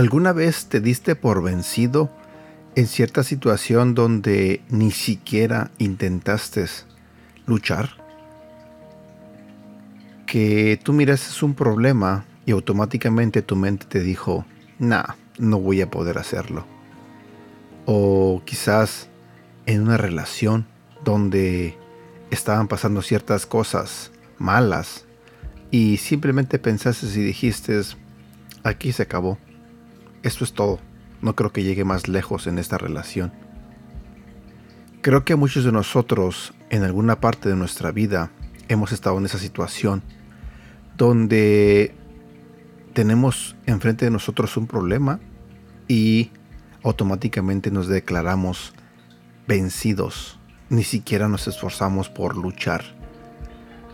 ¿Alguna vez te diste por vencido en cierta situación donde ni siquiera intentaste luchar? Que tú mirases un problema y automáticamente tu mente te dijo, nah, no voy a poder hacerlo. O quizás en una relación donde estaban pasando ciertas cosas malas y simplemente pensaste y dijiste, aquí se acabó esto es todo. No creo que llegue más lejos en esta relación. Creo que muchos de nosotros en alguna parte de nuestra vida hemos estado en esa situación donde tenemos enfrente de nosotros un problema y automáticamente nos declaramos vencidos. Ni siquiera nos esforzamos por luchar.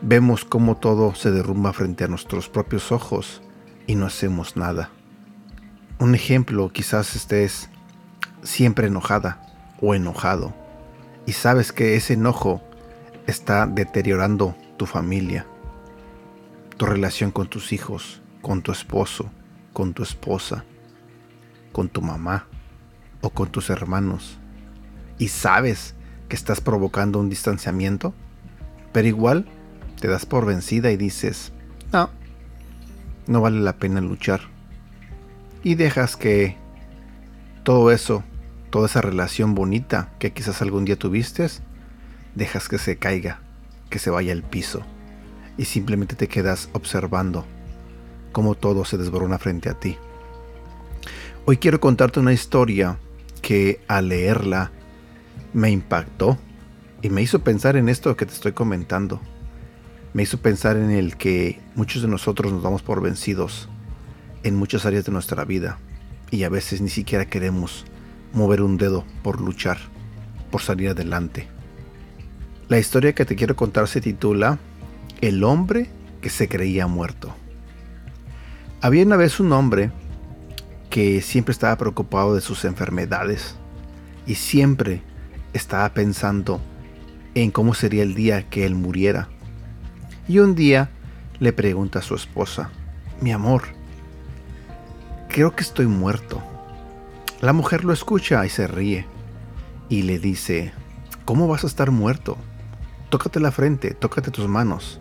Vemos cómo todo se derrumba frente a nuestros propios ojos y no hacemos nada. Un ejemplo, quizás estés siempre enojada o enojado y sabes que ese enojo está deteriorando tu familia, tu relación con tus hijos, con tu esposo, con tu esposa, con tu mamá o con tus hermanos. Y sabes que estás provocando un distanciamiento, pero igual te das por vencida y dices, no, no vale la pena luchar y dejas que todo eso, toda esa relación bonita que quizás algún día tuviste, dejas que se caiga, que se vaya al piso y simplemente te quedas observando cómo todo se desborona frente a ti. Hoy quiero contarte una historia que al leerla me impactó y me hizo pensar en esto que te estoy comentando. Me hizo pensar en el que muchos de nosotros nos damos por vencidos en muchas áreas de nuestra vida y a veces ni siquiera queremos mover un dedo por luchar, por salir adelante. La historia que te quiero contar se titula El hombre que se creía muerto. Había una vez un hombre que siempre estaba preocupado de sus enfermedades y siempre estaba pensando en cómo sería el día que él muriera. Y un día le pregunta a su esposa, mi amor, creo que estoy muerto. La mujer lo escucha y se ríe y le dice, ¿cómo vas a estar muerto? Tócate la frente, tócate tus manos.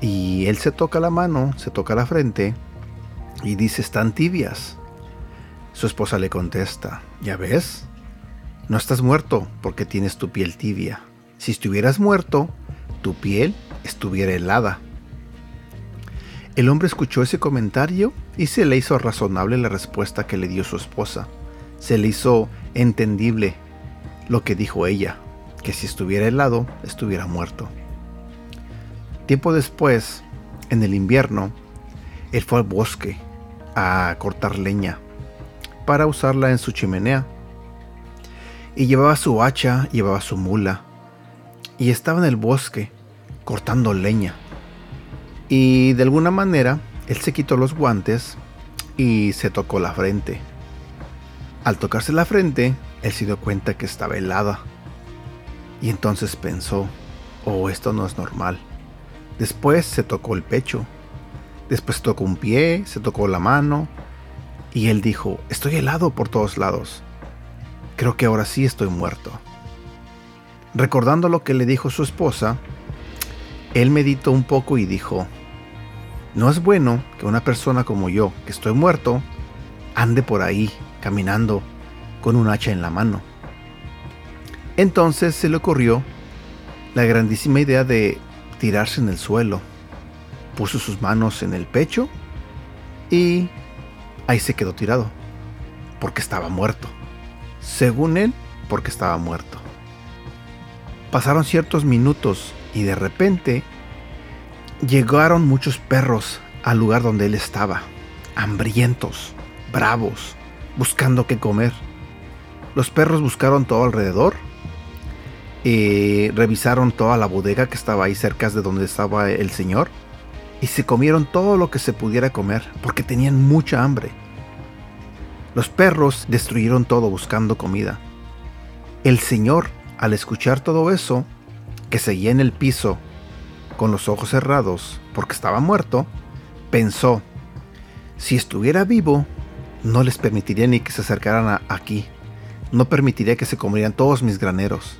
Y él se toca la mano, se toca la frente y dice, están tibias. Su esposa le contesta, ¿ya ves? No estás muerto porque tienes tu piel tibia. Si estuvieras muerto, tu piel estuviera helada. El hombre escuchó ese comentario y se le hizo razonable la respuesta que le dio su esposa. Se le hizo entendible lo que dijo ella, que si estuviera helado, estuviera muerto. Tiempo después, en el invierno, él fue al bosque a cortar leña para usarla en su chimenea. Y llevaba su hacha, llevaba su mula, y estaba en el bosque cortando leña. Y de alguna manera, él se quitó los guantes y se tocó la frente. Al tocarse la frente, él se dio cuenta que estaba helada. Y entonces pensó, oh, esto no es normal. Después se tocó el pecho. Después tocó un pie, se tocó la mano. Y él dijo, estoy helado por todos lados. Creo que ahora sí estoy muerto. Recordando lo que le dijo su esposa, él meditó un poco y dijo, no es bueno que una persona como yo, que estoy muerto, ande por ahí caminando con un hacha en la mano. Entonces se le ocurrió la grandísima idea de tirarse en el suelo. Puso sus manos en el pecho y ahí se quedó tirado, porque estaba muerto. Según él, porque estaba muerto. Pasaron ciertos minutos y de repente Llegaron muchos perros al lugar donde él estaba, hambrientos, bravos, buscando qué comer. Los perros buscaron todo alrededor, y revisaron toda la bodega que estaba ahí cerca de donde estaba el señor y se comieron todo lo que se pudiera comer porque tenían mucha hambre. Los perros destruyeron todo buscando comida. El señor, al escuchar todo eso, que seguía en el piso con los ojos cerrados porque estaba muerto, pensó, si estuviera vivo, no les permitiría ni que se acercaran aquí. No permitiría que se comieran todos mis graneros.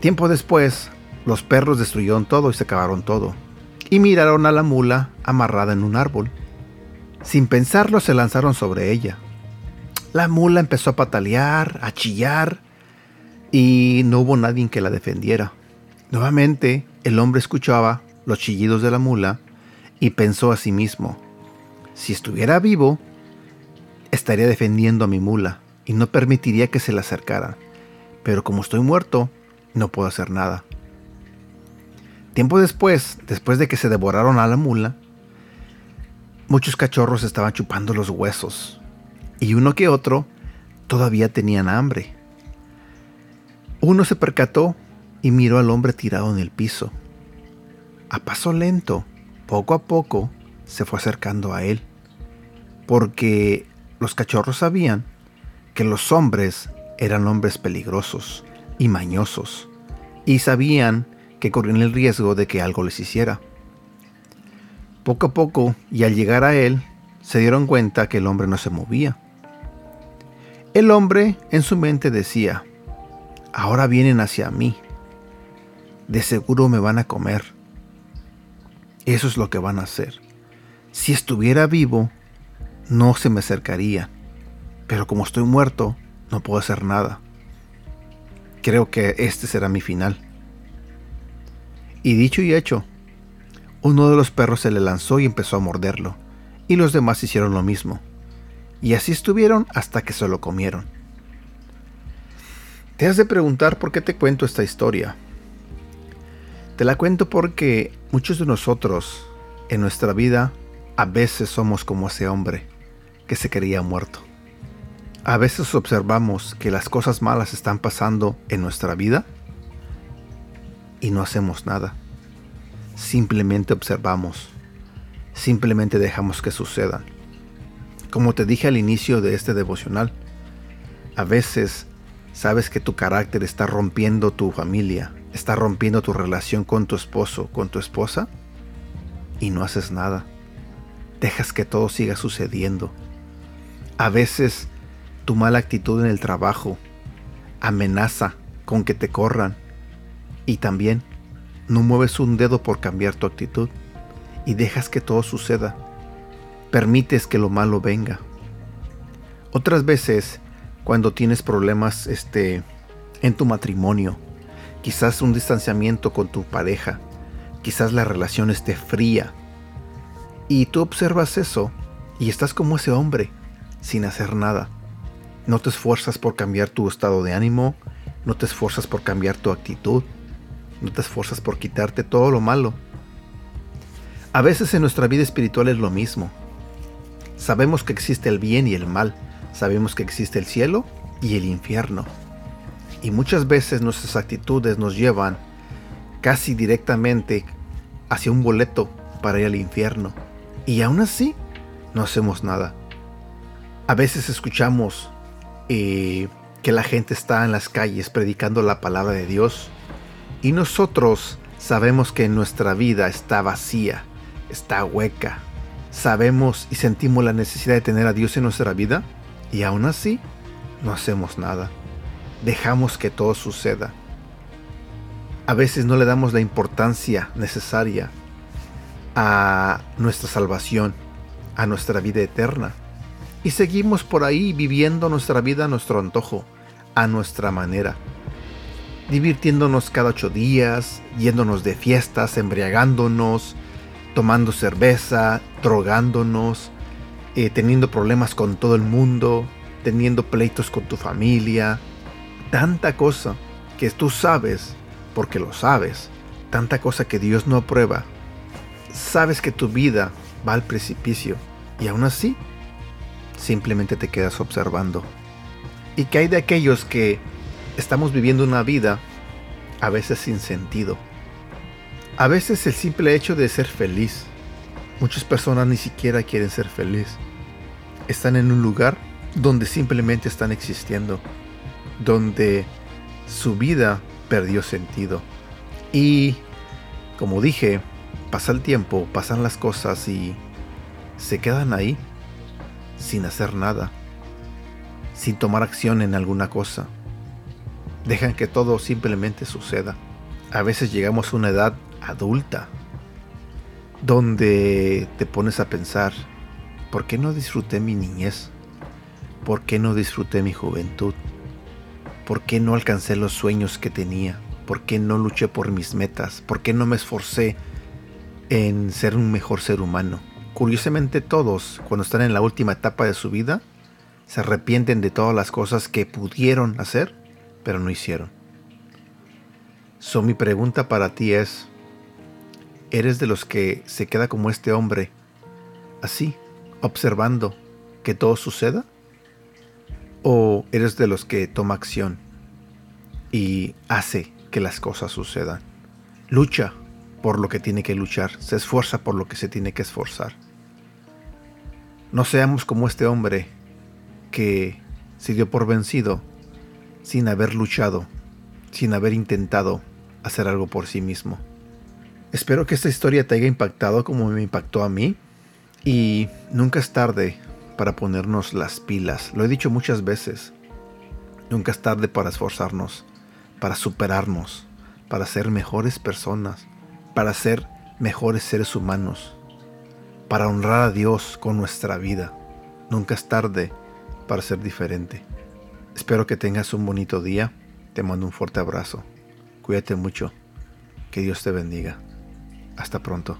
Tiempo después, los perros destruyeron todo y se acabaron todo. Y miraron a la mula amarrada en un árbol. Sin pensarlo se lanzaron sobre ella. La mula empezó a patalear, a chillar, y no hubo nadie que la defendiera. Nuevamente el hombre escuchaba los chillidos de la mula y pensó a sí mismo, si estuviera vivo, estaría defendiendo a mi mula y no permitiría que se le acercara. Pero como estoy muerto, no puedo hacer nada. Tiempo después, después de que se devoraron a la mula, muchos cachorros estaban chupando los huesos y uno que otro todavía tenían hambre. Uno se percató y miró al hombre tirado en el piso. A paso lento, poco a poco, se fue acercando a él, porque los cachorros sabían que los hombres eran hombres peligrosos y mañosos, y sabían que corrían el riesgo de que algo les hiciera. Poco a poco, y al llegar a él, se dieron cuenta que el hombre no se movía. El hombre en su mente decía, ahora vienen hacia mí, de seguro me van a comer. Eso es lo que van a hacer. Si estuviera vivo, no se me acercaría, pero como estoy muerto, no puedo hacer nada. Creo que este será mi final. Y dicho y hecho, uno de los perros se le lanzó y empezó a morderlo, y los demás hicieron lo mismo. Y así estuvieron hasta que se lo comieron. Te has de preguntar por qué te cuento esta historia. Te la cuento porque muchos de nosotros en nuestra vida a veces somos como ese hombre que se creía muerto. A veces observamos que las cosas malas están pasando en nuestra vida y no hacemos nada. Simplemente observamos. Simplemente dejamos que sucedan. Como te dije al inicio de este devocional, a veces sabes que tu carácter está rompiendo tu familia, está rompiendo tu relación con tu esposo, con tu esposa, y no haces nada. Dejas que todo siga sucediendo. A veces tu mala actitud en el trabajo amenaza con que te corran y también no mueves un dedo por cambiar tu actitud y dejas que todo suceda. Permites que lo malo venga. Otras veces, cuando tienes problemas este, en tu matrimonio, quizás un distanciamiento con tu pareja, quizás la relación esté fría, y tú observas eso y estás como ese hombre, sin hacer nada. No te esfuerzas por cambiar tu estado de ánimo, no te esfuerzas por cambiar tu actitud, no te esfuerzas por quitarte todo lo malo. A veces en nuestra vida espiritual es lo mismo. Sabemos que existe el bien y el mal, sabemos que existe el cielo y el infierno. Y muchas veces nuestras actitudes nos llevan casi directamente hacia un boleto para ir al infierno. Y aún así, no hacemos nada. A veces escuchamos eh, que la gente está en las calles predicando la palabra de Dios y nosotros sabemos que nuestra vida está vacía, está hueca. Sabemos y sentimos la necesidad de tener a Dios en nuestra vida y aún así no hacemos nada. Dejamos que todo suceda. A veces no le damos la importancia necesaria a nuestra salvación, a nuestra vida eterna y seguimos por ahí viviendo nuestra vida a nuestro antojo, a nuestra manera. Divirtiéndonos cada ocho días, yéndonos de fiestas, embriagándonos, tomando cerveza, drogándonos, eh, teniendo problemas con todo el mundo, teniendo pleitos con tu familia. Tanta cosa que tú sabes, porque lo sabes, tanta cosa que Dios no aprueba. Sabes que tu vida va al precipicio y aún así simplemente te quedas observando. ¿Y que hay de aquellos que estamos viviendo una vida a veces sin sentido? A veces el simple hecho de ser feliz. Muchas personas ni siquiera quieren ser feliz. Están en un lugar donde simplemente están existiendo, donde su vida perdió sentido. Y, como dije, pasa el tiempo, pasan las cosas y se quedan ahí sin hacer nada, sin tomar acción en alguna cosa. Dejan que todo simplemente suceda. A veces llegamos a una edad adulta donde te pones a pensar, ¿por qué no disfruté mi niñez? ¿Por qué no disfruté mi juventud? ¿Por qué no alcancé los sueños que tenía? ¿Por qué no luché por mis metas? ¿Por qué no me esforcé en ser un mejor ser humano? Curiosamente todos, cuando están en la última etapa de su vida, se arrepienten de todas las cosas que pudieron hacer, pero no hicieron. So, mi pregunta para ti es, ¿eres de los que se queda como este hombre, así, observando que todo suceda? ¿O eres de los que toma acción y hace que las cosas sucedan? Lucha por lo que tiene que luchar, se esfuerza por lo que se tiene que esforzar. No seamos como este hombre que se dio por vencido sin haber luchado, sin haber intentado hacer algo por sí mismo. Espero que esta historia te haya impactado como me impactó a mí y nunca es tarde para ponernos las pilas. Lo he dicho muchas veces. Nunca es tarde para esforzarnos, para superarnos, para ser mejores personas, para ser mejores seres humanos, para honrar a Dios con nuestra vida. Nunca es tarde para ser diferente. Espero que tengas un bonito día. Te mando un fuerte abrazo. Cuídate mucho. Que Dios te bendiga. Hasta pronto.